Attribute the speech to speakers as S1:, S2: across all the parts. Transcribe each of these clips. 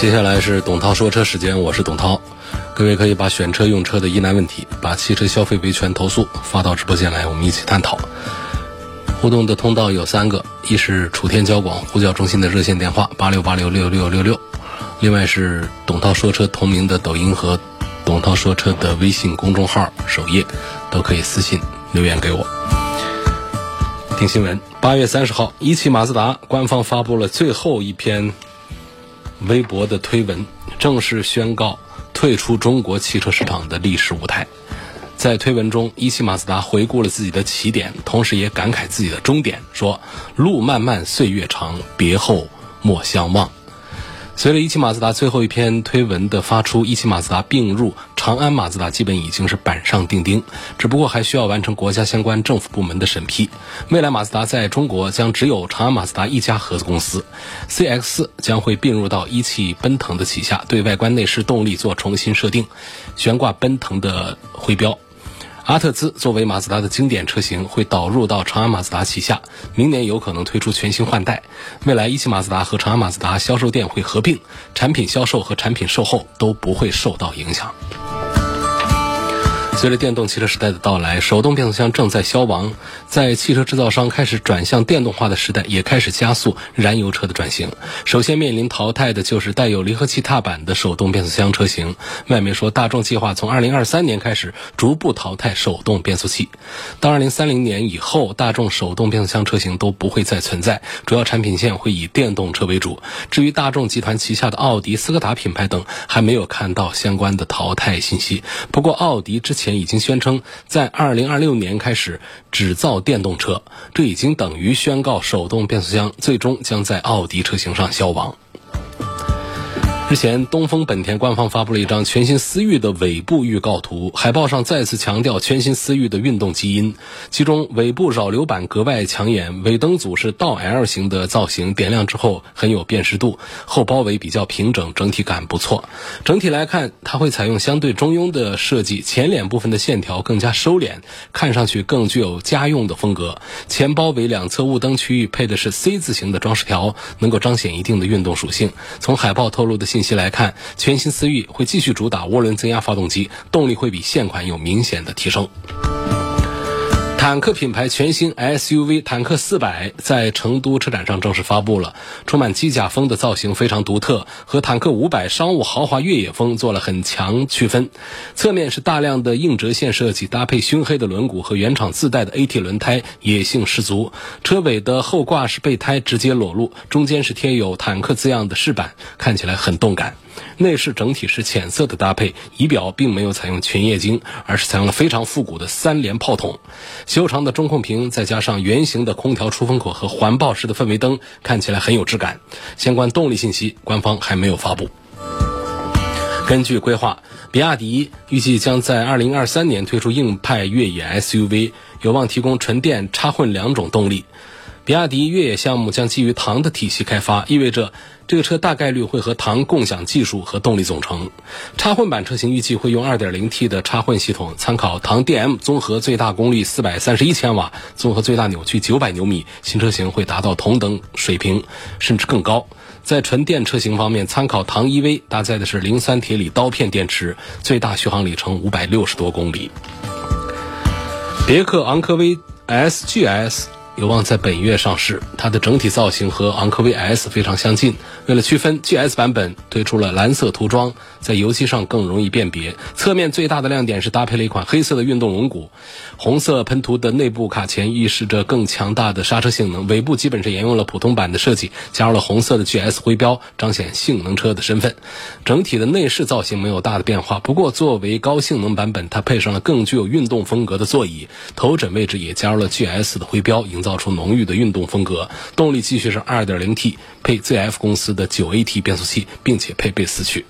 S1: 接下来是董涛说车时间，我是董涛。各位可以把选车用车的疑难问题，把汽车消费维权投诉发到直播间来，我们一起探讨。互动的通道有三个，一是楚天交广呼叫中心的热线电话八六八六六六六六，另外是董涛说车同名的抖音和董涛说车的微信公众号首页，都可以私信留言给我。听新闻，八月三十号，一汽马自达官方发布了最后一篇。微博的推文正式宣告退出中国汽车市场的历史舞台。在推文中，一汽马自达回顾了自己的起点，同时也感慨自己的终点，说：“路漫漫岁月长，别后莫相忘。”随着一汽马自达最后一篇推文的发出，一汽马自达并入长安马自达基本已经是板上钉钉，只不过还需要完成国家相关政府部门的审批。未来马自达在中国将只有长安马自达一家合资公司，CX 将会并入到一汽奔腾的旗下，对外观内饰动力做重新设定，悬挂奔腾的徽标。阿特兹作为马自达的经典车型，会导入到长安马自达旗下，明年有可能推出全新换代。未来一汽马自达和长安马自达销售店会合并，产品销售和产品售后都不会受到影响。随着电动汽车时代的到来，手动变速箱正在消亡，在汽车制造商开始转向电动化的时代，也开始加速燃油车的转型。首先面临淘汰的就是带有离合器踏板的手动变速箱车型。外媒说，大众计划从2023年开始逐步淘汰手动变速器，到2030年以后，大众手动变速箱车型都不会再存在，主要产品线会以电动车为主。至于大众集团旗下的奥迪、斯柯达品牌等，还没有看到相关的淘汰信息。不过，奥迪之。前已经宣称在二零二六年开始只造电动车，这已经等于宣告手动变速箱最终将在奥迪车型上消亡。之前，东风本田官方发布了一张全新思域的尾部预告图，海报上再次强调全新思域的运动基因。其中，尾部扰流板格外抢眼，尾灯组是倒 L 型的造型，点亮之后很有辨识度。后包围比较平整，整体感不错。整体来看，它会采用相对中庸的设计，前脸部分的线条更加收敛，看上去更具有家用的风格。前包围两侧雾灯区域配的是 C 字形的装饰条，能够彰显一定的运动属性。从海报透露的信。信息来看，全新思域会继续主打涡轮增压发动机，动力会比现款有明显的提升。坦克品牌全新 SUV 坦克四百在成都车展上正式发布了，充满机甲风的造型非常独特，和坦克五百商务豪华越野风做了很强区分。侧面是大量的硬折线设计，搭配熏黑的轮毂和原厂自带的 AT 轮胎，野性十足。车尾的后挂式备胎直接裸露，中间是贴有坦克字样的饰板，看起来很动感。内饰整体是浅色的搭配，仪表并没有采用全液晶，而是采用了非常复古的三联炮筒。修长的中控屏再加上圆形的空调出风口和环抱式的氛围灯，看起来很有质感。相关动力信息，官方还没有发布。根据规划，比亚迪预计将在二零二三年推出硬派越野 SUV，有望提供纯电、插混两种动力。比亚迪越野项目将基于唐的体系开发，意味着。这个车大概率会和唐共享技术和动力总成。插混版车型预计会用 2.0T 的插混系统，参考唐 DM，综合最大功率431千瓦，综合最大扭矩900牛米。新车型会达到同等水平，甚至更高。在纯电车型方面，参考唐 EV，搭载的是磷酸铁锂刀片电池，最大续航里程560多公里。别克昂科威 SGS。有望在本月上市，它的整体造型和昂科威 S 非常相近。为了区分，GS 版本推出了蓝色涂装，在油漆上更容易辨别。侧面最大的亮点是搭配了一款黑色的运动轮毂，红色喷涂的内部卡钳预示着更强大的刹车性能。尾部基本是沿用了普通版的设计，加入了红色的 GS 徽标，彰显性能车的身份。整体的内饰造型没有大的变化，不过作为高性能版本，它配上了更具有运动风格的座椅，头枕位置也加入了 GS 的徽标，造出浓郁的运动风格。动力继续是 2.0T 配 ZF 公司的。9AT 变速器，并且配备四驱。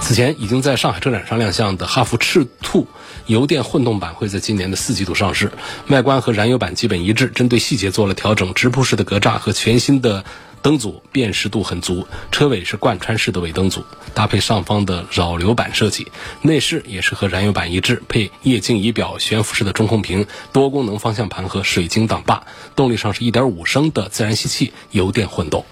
S1: 此前已经在上海车展上亮相的哈弗赤兔油电混动版会在今年的四季度上市，外观和燃油版基本一致，针对细节做了调整，直瀑式的格栅和全新的灯组辨识度很足，车尾是贯穿式的尾灯组，搭配上方的扰流板设计，内饰也是和燃油版一致，配液晶仪表、悬浮式的中控屏、多功能方向盘和水晶挡把，动力上是1.5升的自然吸气油电混动。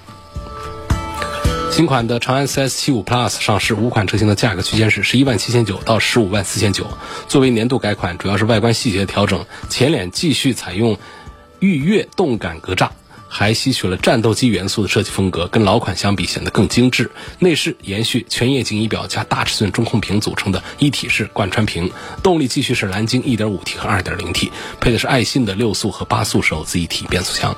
S1: 新款的长安 CS75 Plus 上市，五款车型的价格区间是十一万七千九到十五万四千九。作为年度改款，主要是外观细节调整，前脸继续采用御悦动感格栅，还吸取了战斗机元素的设计风格，跟老款相比显得更精致。内饰延续全液晶仪表加大尺寸中控屏组成的一体式贯穿屏，动力继续是蓝鲸 1.5T 和 2.0T，配的是爱信的六速和八速手自一体变速箱。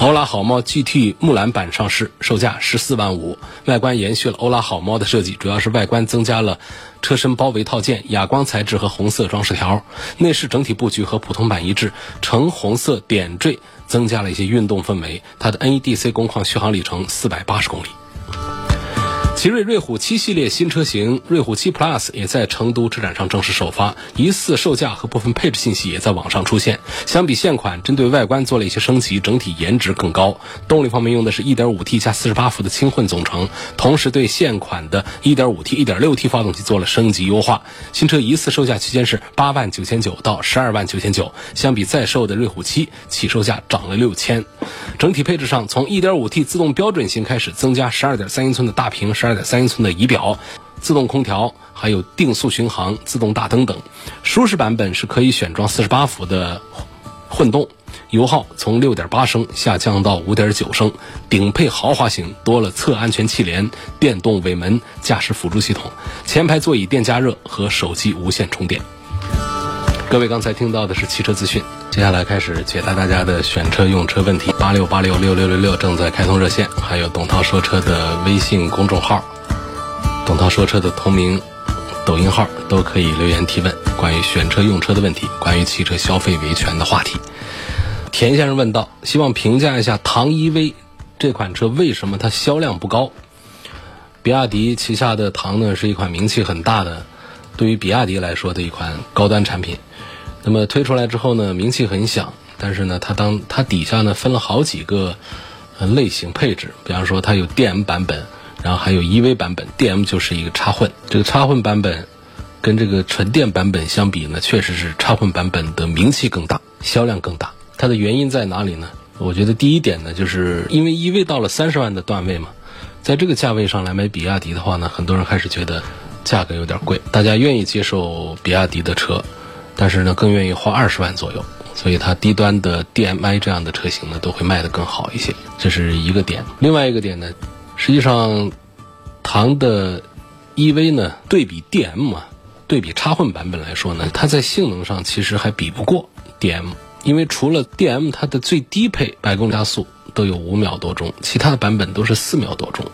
S1: 欧拉好猫 GT 木兰版上市，售价十四万五。外观延续了欧拉好猫的设计，主要是外观增加了车身包围套件、哑光材质和红色装饰条。内饰整体布局和普通版一致，橙红色点缀增加了一些运动氛围。它的 NEDC 工况续航里程四百八十公里。奇瑞瑞虎七系列新车型瑞虎七 Plus 也在成都车展上正式首发，疑似售价和部分配置信息也在网上出现。相比现款，针对外观做了一些升级，整体颜值更高。动力方面用的是 1.5T 加48伏的轻混总成，同时对现款的 1.5T、1.6T 发动机做了升级优化。新车疑似售价区间是八万九千九到十二万九千九，相比在售的瑞虎七起售价涨了六千。整体配置上，从 1.5T 自动标准型开始，增加12.3英寸的大屏。二点三英寸的仪表，自动空调，还有定速巡航、自动大灯等。舒适版本是可以选装四十八伏的混动，油耗从六点八升下降到五点九升。顶配豪华型多了侧安全气帘、电动尾门、驾驶辅助系统，前排座椅电加热和手机无线充电。各位刚才听到的是汽车资讯，接下来开始解答大家的选车用车问题。八六八六六六六六正在开通热线，还有董涛说车的微信公众号，董涛说车的同名抖音号都可以留言提问关于选车用车的问题，关于汽车消费维权的话题。田先生问道：希望评价一下唐 EV 这款车为什么它销量不高？比亚迪旗下的唐呢是一款名气很大的，对于比亚迪来说的一款高端产品。那么推出来之后呢，名气很响，但是呢，它当它底下呢分了好几个类型配置，比方说它有 DM 版本，然后还有 EV 版本，DM 就是一个插混，这个插混版本跟这个纯电版本相比呢，确实是插混版本的名气更大，销量更大。它的原因在哪里呢？我觉得第一点呢，就是因为 EV 到了三十万的段位嘛，在这个价位上来买比亚迪的话呢，很多人开始觉得价格有点贵，大家愿意接受比亚迪的车。但是呢，更愿意花二十万左右，所以它低端的 DMI 这样的车型呢，都会卖得更好一些，这是一个点。另外一个点呢，实际上，唐的 EV 呢，对比 DM 啊，对比插混版本来说呢，它在性能上其实还比不过 DM，因为除了 DM 它的最低配百公里加速。都有五秒多钟，其他的版本都是四秒多钟。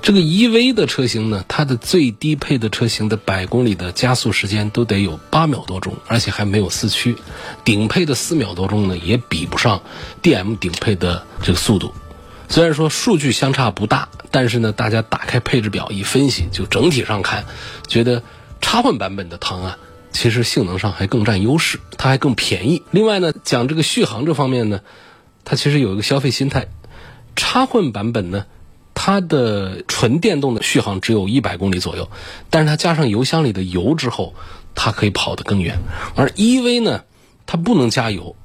S1: 这个 EV 的车型呢，它的最低配的车型的百公里的加速时间都得有八秒多钟，而且还没有四驱。顶配的四秒多钟呢，也比不上 DM 顶配的这个速度。虽然说数据相差不大，但是呢，大家打开配置表一分析，就整体上看，觉得插混版本的唐啊，其实性能上还更占优势，它还更便宜。另外呢，讲这个续航这方面呢。它其实有一个消费心态，插混版本呢，它的纯电动的续航只有一百公里左右，但是它加上油箱里的油之后，它可以跑得更远。而 EV 呢，它不能加油，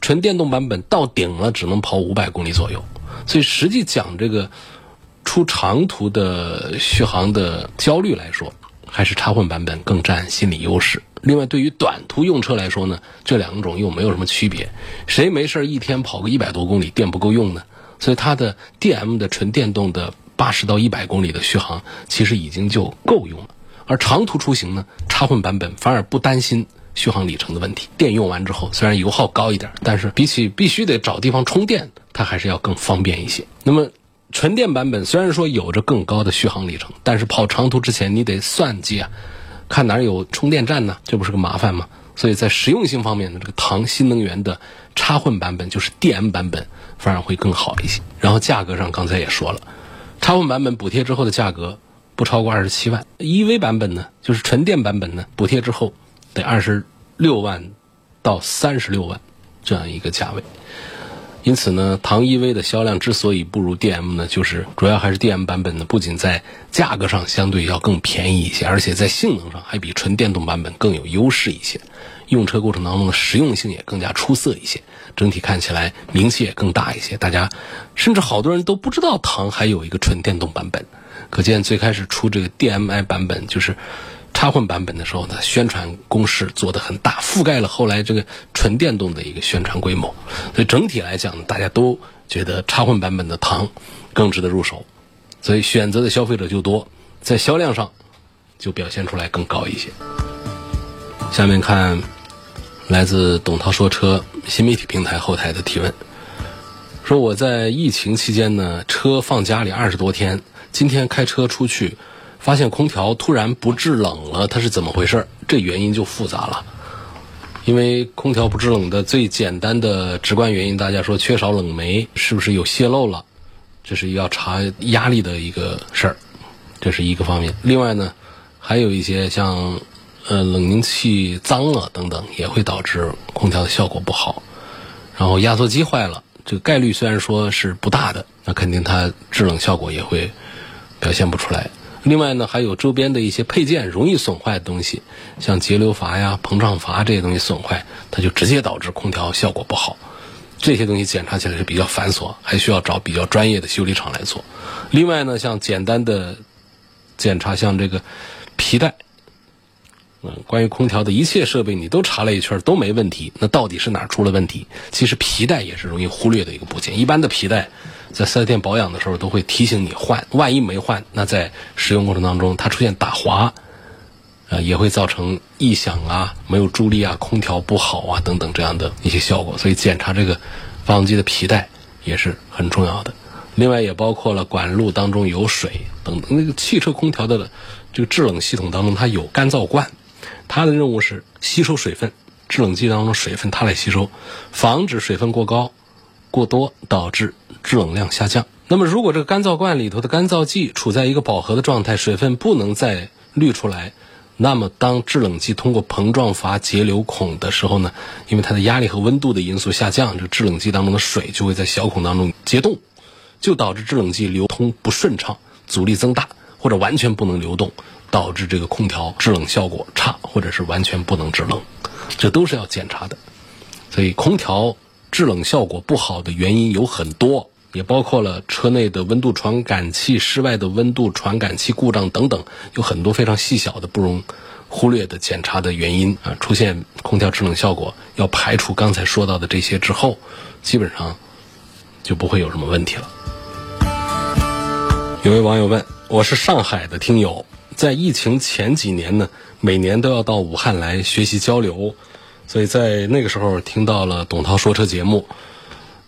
S1: 纯电动版本到顶了只能跑五百公里左右，所以实际讲这个出长途的续航的焦虑来说，还是插混版本更占心理优势。另外，对于短途用车来说呢，这两种又没有什么区别。谁没事一天跑个一百多公里，电不够用呢？所以它的 DM 的纯电动的八十到一百公里的续航，其实已经就够用了。而长途出行呢，插混版本反而不担心续航里程的问题。电用完之后，虽然油耗高一点，但是比起必须得找地方充电，它还是要更方便一些。那么纯电版本虽然说有着更高的续航里程，但是跑长途之前你得算计啊。看哪儿有充电站呢？这不是个麻烦吗？所以在实用性方面呢，这个唐新能源的插混版本就是 DM 版本，反而会更好一些。然后价格上刚才也说了，插混版本补贴之后的价格不超过二十七万；EV 版本呢，就是纯电版本呢，补贴之后得二十六万到三十六万这样一个价位。因此呢，唐 EV 的销量之所以不如 DM 呢，就是主要还是 DM 版本呢，不仅在价格上相对要更便宜一些，而且在性能上还比纯电动版本更有优势一些，用车过程当中的实用性也更加出色一些，整体看起来名气也更大一些。大家甚至好多人都不知道唐还有一个纯电动版本，可见最开始出这个 DMI 版本就是。插混版本的时候呢，宣传攻势做得很大，覆盖了后来这个纯电动的一个宣传规模。所以整体来讲，大家都觉得插混版本的唐更值得入手，所以选择的消费者就多，在销量上就表现出来更高一些。下面看来自董涛说车新媒体平台后台的提问，说我在疫情期间呢，车放家里二十多天，今天开车出去。发现空调突然不制冷了，它是怎么回事？这原因就复杂了。因为空调不制冷的最简单的直观原因，大家说缺少冷媒，是不是有泄漏了？这是要查压力的一个事儿，这是一个方面。另外呢，还有一些像呃冷凝器脏了等等，也会导致空调的效果不好。然后压缩机坏了，这个概率虽然说是不大的，那肯定它制冷效果也会表现不出来。另外呢，还有周边的一些配件容易损坏的东西，像节流阀呀、膨胀阀这些东西损坏，它就直接导致空调效果不好。这些东西检查起来是比较繁琐，还需要找比较专业的修理厂来做。另外呢，像简单的检查，像这个皮带。嗯关于空调的一切设备，你都查了一圈都没问题，那到底是哪出了问题？其实皮带也是容易忽略的一个部件。一般的皮带，在四 S 店保养的时候都会提醒你换，万一没换，那在使用过程当中它出现打滑，呃，也会造成异响啊、没有助力啊、空调不好啊等等这样的一些效果。所以检查这个发动机的皮带也是很重要的。另外也包括了管路当中有水等等。那个汽车空调的这个制冷系统当中，它有干燥罐。它的任务是吸收水分，制冷剂当中水分它来吸收，防止水分过高、过多导致制冷量下降。那么，如果这个干燥罐里头的干燥剂处在一个饱和的状态，水分不能再滤出来，那么当制冷剂通过膨胀阀节流孔的时候呢，因为它的压力和温度的因素下降，这制冷剂当中的水就会在小孔当中结冻，就导致制冷剂流通不顺畅，阻力增大，或者完全不能流动。导致这个空调制冷效果差，或者是完全不能制冷，这都是要检查的。所以空调制冷效果不好的原因有很多，也包括了车内的温度传感器、室外的温度传感器故障等等，有很多非常细小的不容忽略的检查的原因啊。出现空调制冷效果，要排除刚才说到的这些之后，基本上就不会有什么问题了。有位网友问：“我是上海的听友。”在疫情前几年呢，每年都要到武汉来学习交流，所以在那个时候听到了董涛说车节目。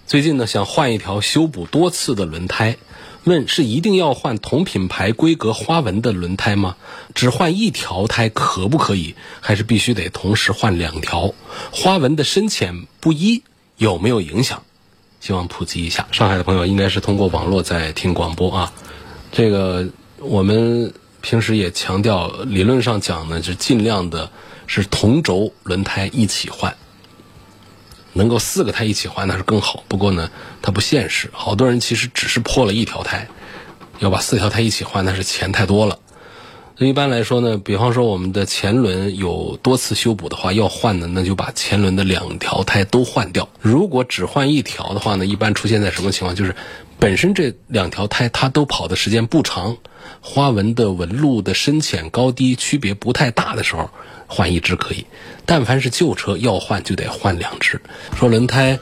S1: 最近呢，想换一条修补多次的轮胎，问是一定要换同品牌规格花纹的轮胎吗？只换一条胎可不可以？还是必须得同时换两条？花纹的深浅不一有没有影响？希望普及一下。上海的朋友应该是通过网络在听广播啊，这个我们。平时也强调，理论上讲呢，是尽量的是同轴轮胎一起换，能够四个胎一起换那是更好。不过呢，它不现实，好多人其实只是破了一条胎，要把四条胎一起换，那是钱太多了。一般来说呢，比方说我们的前轮有多次修补的话，要换的那就把前轮的两条胎都换掉。如果只换一条的话呢，一般出现在什么情况？就是本身这两条胎它都跑的时间不长。花纹的纹路的深浅高低区别不太大的时候，换一只可以；但凡是旧车要换，就得换两只。说轮胎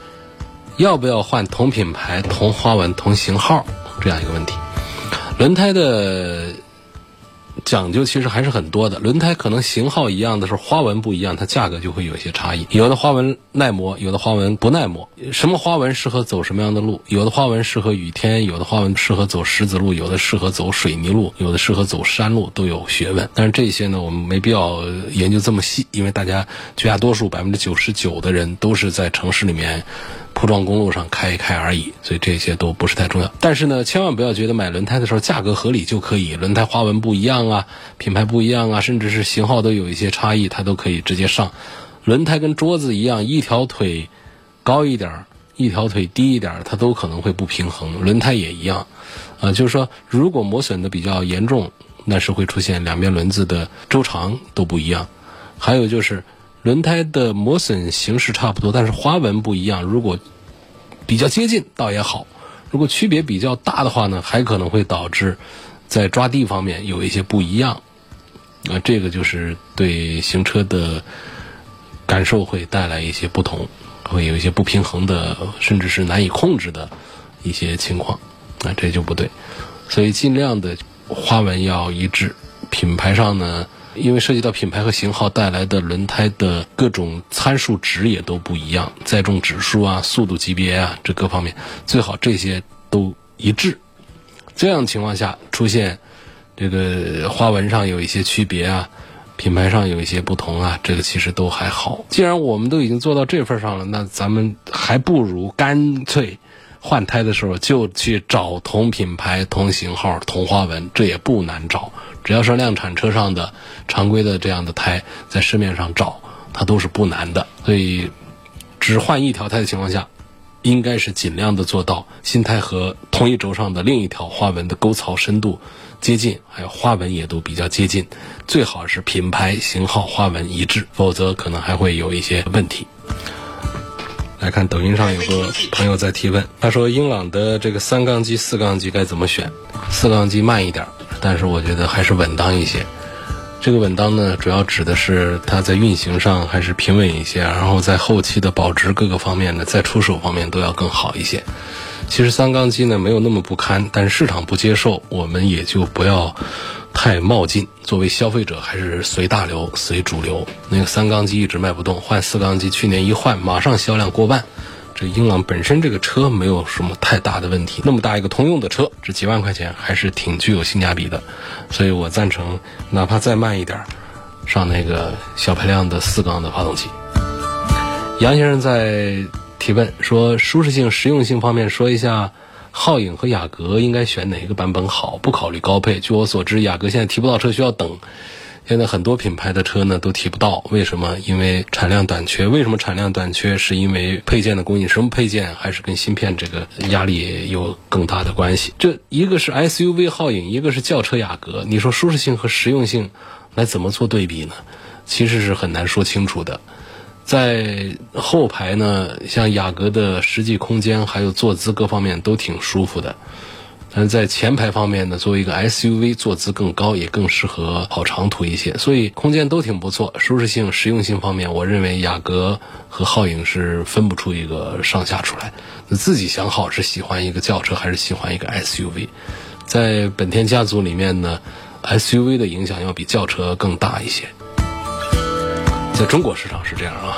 S1: 要不要换同品牌、同花纹、同型号这样一个问题，轮胎的。讲究其实还是很多的，轮胎可能型号一样的时候，花纹不一样，它价格就会有一些差异。有的花纹耐磨，有的花纹不耐磨。什么花纹适合走什么样的路？有的花纹适合雨天，有的花纹适合走石子路，有的适合走水泥路，有的适合走山路，都有学问。但是这些呢，我们没必要研究这么细，因为大家绝大多数百分之九十九的人都是在城市里面。铺装公路上开一开而已，所以这些都不是太重要。但是呢，千万不要觉得买轮胎的时候价格合理就可以，轮胎花纹不一样啊，品牌不一样啊，甚至是型号都有一些差异，它都可以直接上。轮胎跟桌子一样，一条腿高一点，一条腿低一点，它都可能会不平衡。轮胎也一样，啊，就是说，如果磨损的比较严重，那是会出现两边轮子的周长都不一样。还有就是。轮胎的磨损形式差不多，但是花纹不一样。如果比较接近，倒也好；如果区别比较大的话呢，还可能会导致在抓地方面有一些不一样。啊，这个就是对行车的感受会带来一些不同，会有一些不平衡的，甚至是难以控制的一些情况。啊，这就不对。所以尽量的花纹要一致，品牌上呢。因为涉及到品牌和型号带来的轮胎的各种参数值也都不一样，载重指数啊、速度级别啊，这各方面最好这些都一致。这样情况下出现这个花纹上有一些区别啊，品牌上有一些不同啊，这个其实都还好。既然我们都已经做到这份上了，那咱们还不如干脆换胎的时候就去找同品牌、同型号、同花纹，这也不难找。只要是量产车上的常规的这样的胎，在市面上找它都是不难的。所以，只换一条胎的情况下，应该是尽量的做到新胎和同一轴上的另一条花纹的沟槽深度接近，还有花纹也都比较接近。最好是品牌、型号、花纹一致，否则可能还会有一些问题。来看抖音上有个朋友在提问，他说英朗的这个三缸机、四缸机该怎么选？四缸机慢一点。但是我觉得还是稳当一些。这个稳当呢，主要指的是它在运行上还是平稳一些，然后在后期的保值各个方面呢，在出手方面都要更好一些。其实三缸机呢没有那么不堪，但是市场不接受，我们也就不要太冒进。作为消费者，还是随大流、随主流。那个三缸机一直卖不动，换四缸机，去年一换，马上销量过万。这英朗本身这个车没有什么太大的问题，那么大一个通用的车，这几万块钱还是挺具有性价比的，所以我赞成，哪怕再慢一点，上那个小排量的四缸的发动机。杨先生在提问说，舒适性、实用性方面说一下，皓影和雅阁应该选哪个版本好？不考虑高配。据我所知，雅阁现在提不到车，需要等。现在很多品牌的车呢都提不到，为什么？因为产量短缺。为什么产量短缺？是因为配件的供应，什么配件？还是跟芯片这个压力有更大的关系？这一个是 SUV 皓影，一个是轿车雅阁。你说舒适性和实用性来怎么做对比呢？其实是很难说清楚的。在后排呢，像雅阁的实际空间还有坐姿各方面都挺舒服的。但是在前排方面呢，作为一个 SUV，坐姿更高，也更适合跑长途一些，所以空间都挺不错。舒适性、实用性方面，我认为雅阁和皓影是分不出一个上下出来。那自己想好是喜欢一个轿车还是喜欢一个 SUV？在本田家族里面呢，SUV 的影响要比轿车更大一些。在中国市场是这样啊。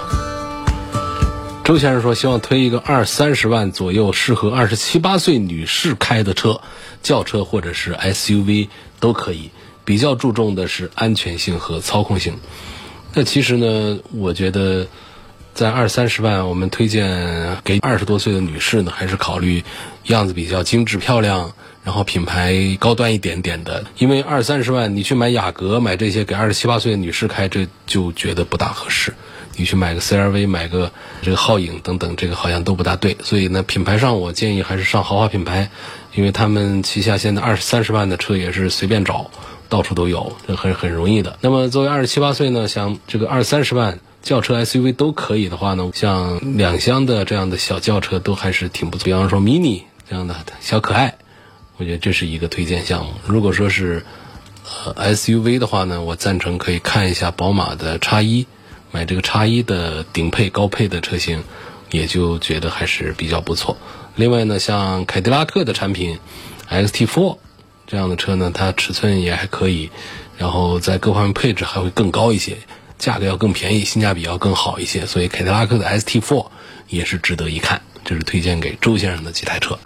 S1: 周先生说：“希望推一个二三十万左右适合二十七八岁女士开的车，轿车或者是 SUV 都可以。比较注重的是安全性和操控性。那其实呢，我觉得在二三十万，我们推荐给二十多岁的女士呢，还是考虑样子比较精致漂亮，然后品牌高端一点点的。因为二三十万你去买雅阁、买这些给二十七八岁的女士开，这就觉得不大合适。”你去买个 CRV，买个这个皓影等等，这个好像都不大对。所以呢，品牌上我建议还是上豪华品牌，因为他们旗下现在二三十万的车也是随便找，到处都有，这很很容易的。那么作为二十七八岁呢，想这个二三十万轿车 SUV 都可以的话呢，像两厢的这样的小轿车都还是挺不错。比方说 Mini 这样的小可爱，我觉得这是一个推荐项目。如果说是呃 SUV 的话呢，我赞成可以看一下宝马的叉一。买这个叉一的顶配高配的车型，也就觉得还是比较不错。另外呢，像凯迪拉克的产品，XT4 这样的车呢，它尺寸也还可以，然后在各方面配置还会更高一些，价格要更便宜，性价比要更好一些。所以凯迪拉克的 XT4 也是值得一看。这是推荐给周先生的几台车。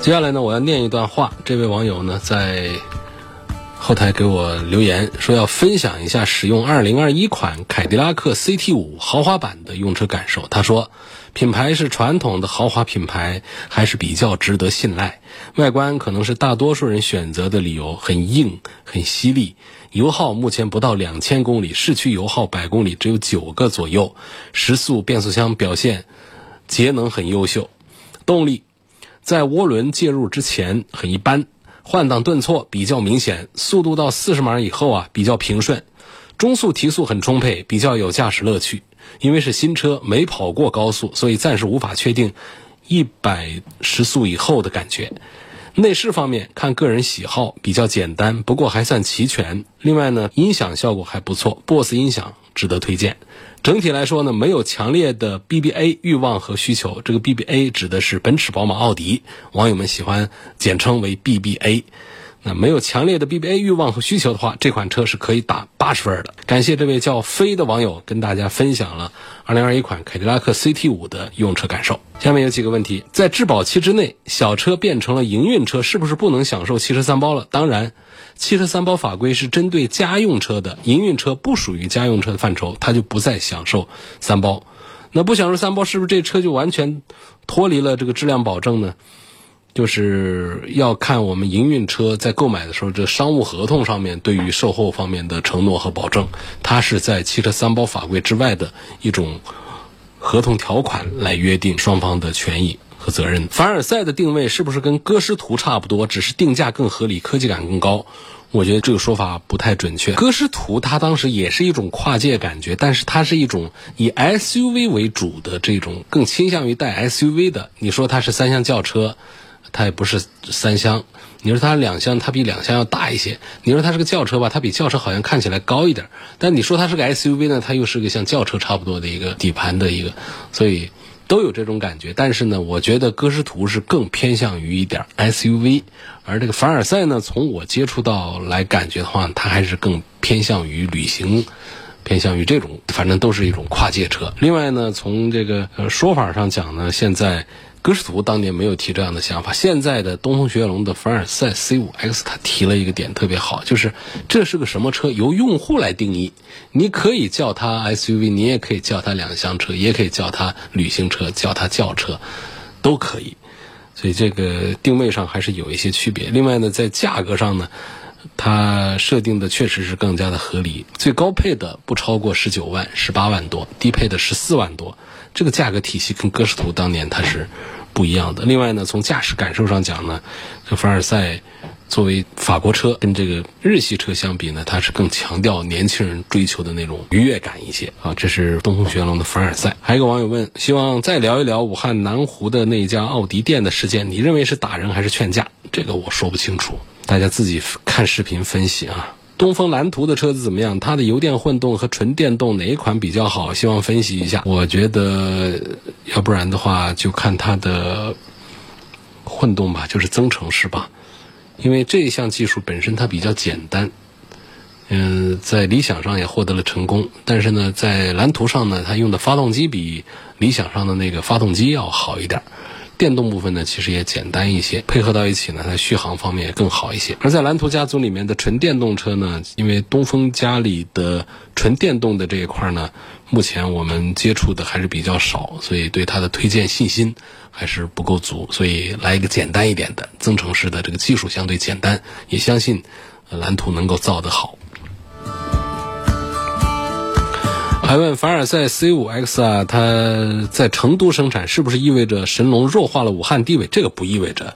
S1: 接下来呢，我要念一段话。这位网友呢，在。后台给我留言说要分享一下使用2021款凯迪拉克 CT5 豪华版的用车感受。他说，品牌是传统的豪华品牌，还是比较值得信赖。外观可能是大多数人选择的理由，很硬，很犀利。油耗目前不到两千公里，市区油耗百公里只有九个左右。时速变速箱表现节能很优秀，动力在涡轮介入之前很一般。换挡顿挫比较明显，速度到四十码以后啊比较平顺，中速提速很充沛，比较有驾驶乐趣。因为是新车，没跑过高速，所以暂时无法确定一百时速以后的感觉。内饰方面看个人喜好，比较简单，不过还算齐全。另外呢，音响效果还不错，BOSS 音响值得推荐。整体来说呢，没有强烈的 BBA 欲望和需求。这个 BBA 指的是奔驰、宝马、奥迪，网友们喜欢简称为 BBA。那没有强烈的 BBA 欲望和需求的话，这款车是可以打八十分的。感谢这位叫飞的网友跟大家分享了2021款凯迪拉克 CT5 的用车感受。下面有几个问题：在质保期之内，小车变成了营运车，是不是不能享受汽车三包了？当然。汽车三包法规是针对家用车的，营运车不属于家用车的范畴，它就不再享受三包。那不享受三包，是不是这车就完全脱离了这个质量保证呢？就是要看我们营运车在购买的时候，这商务合同上面对于售后方面的承诺和保证，它是在汽车三包法规之外的一种合同条款来约定双方的权益。和责任，凡尔赛的定位是不是跟歌诗图差不多？只是定价更合理，科技感更高。我觉得这个说法不太准确。歌诗图它当时也是一种跨界感觉，但是它是一种以 SUV 为主的这种，更倾向于带 SUV 的。你说它是三厢轿车，它也不是三厢；你说它两厢，它比两厢要大一些；你说它是个轿车吧，它比轿车好像看起来高一点。但你说它是个 SUV 呢，它又是个像轿车差不多的一个底盘的一个，所以。都有这种感觉，但是呢，我觉得歌诗图是更偏向于一点 SUV，而这个凡尔赛呢，从我接触到来感觉的话，它还是更偏向于旅行，偏向于这种，反正都是一种跨界车。另外呢，从这个说法上讲呢，现在。歌诗图当年没有提这样的想法，现在的东风雪铁龙的凡尔赛 C5X，它提了一个点特别好，就是这是个什么车，由用户来定义。你可以叫它 SUV，你也可以叫它两厢车，也可以叫它旅行车，叫它轿车，都可以。所以这个定位上还是有一些区别。另外呢，在价格上呢，它设定的确实是更加的合理，最高配的不超过十九万，十八万多，低配的十四万多。这个价格体系跟歌诗图当年它是不一样的。另外呢，从驾驶感受上讲呢，这凡尔赛作为法国车，跟这个日系车相比呢，它是更强调年轻人追求的那种愉悦感一些啊。这是东风雪铁龙的凡尔赛。还有一个网友问，希望再聊一聊武汉南湖的那家奥迪店的事件，你认为是打人还是劝架？这个我说不清楚，大家自己看视频分析啊。东风蓝图的车子怎么样？它的油电混动和纯电动哪一款比较好？希望分析一下。我觉得，要不然的话就看它的混动吧，就是增程式吧，因为这一项技术本身它比较简单。嗯，在理想上也获得了成功，但是呢，在蓝图上呢，它用的发动机比理想上的那个发动机要好一点。电动部分呢，其实也简单一些，配合到一起呢，它续航方面也更好一些。而在蓝图家族里面的纯电动车呢，因为东风家里的纯电动的这一块呢，目前我们接触的还是比较少，所以对它的推荐信心还是不够足。所以来一个简单一点的增程式的这个技术相对简单，也相信蓝图能够造得好。还问凡尔赛 C5X 啊，它在成都生产是不是意味着神龙弱化了武汉地位？这个不意味着，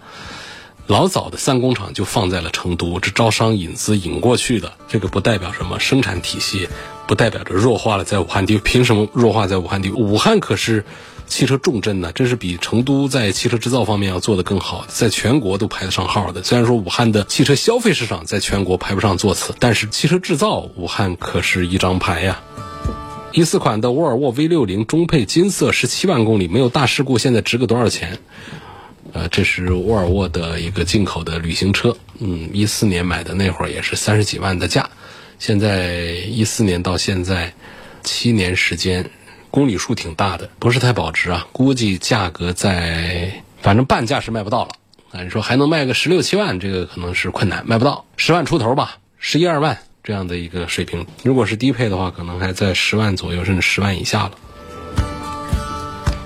S1: 老早的三工厂就放在了成都，这招商引资引过去的，这个不代表什么生产体系，不代表着弱化了在武汉地位。凭什么弱化在武汉地位？武汉可是汽车重镇呢，这是比成都在汽车制造方面要做得更好，在全国都排得上号的。虽然说武汉的汽车消费市场在全国排不上座次，但是汽车制造武汉可是一张牌呀。一四款的沃尔沃 V 六零中配金色，十七万公里，没有大事故，现在值个多少钱？呃，这是沃尔沃的一个进口的旅行车，嗯，一四年买的那会儿也是三十几万的价，现在一四年到现在七年时间，公里数挺大的，不是太保值啊，估计价格在反正半价是卖不到了啊，你说还能卖个十六七万，这个可能是困难，卖不到十万出头吧。十一二万这样的一个水平。如果是低配的话，可能还在十万左右，甚至十万以下了。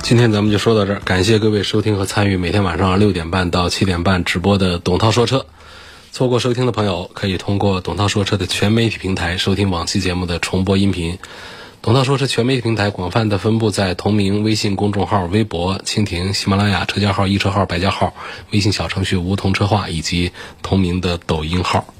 S1: 今天咱们就说到这儿，感谢各位收听和参与每天晚上六点半到七点半直播的董涛说车。错过收听的朋友，可以通过董涛说车的全媒体平台收听往期节目的重播音频。董涛说车全媒体平台广泛的分布在同名微信公众号、微博、蜻蜓、喜马拉雅、车家号、易车号、百家号、微信小程序梧桐车话以及同名的抖音号。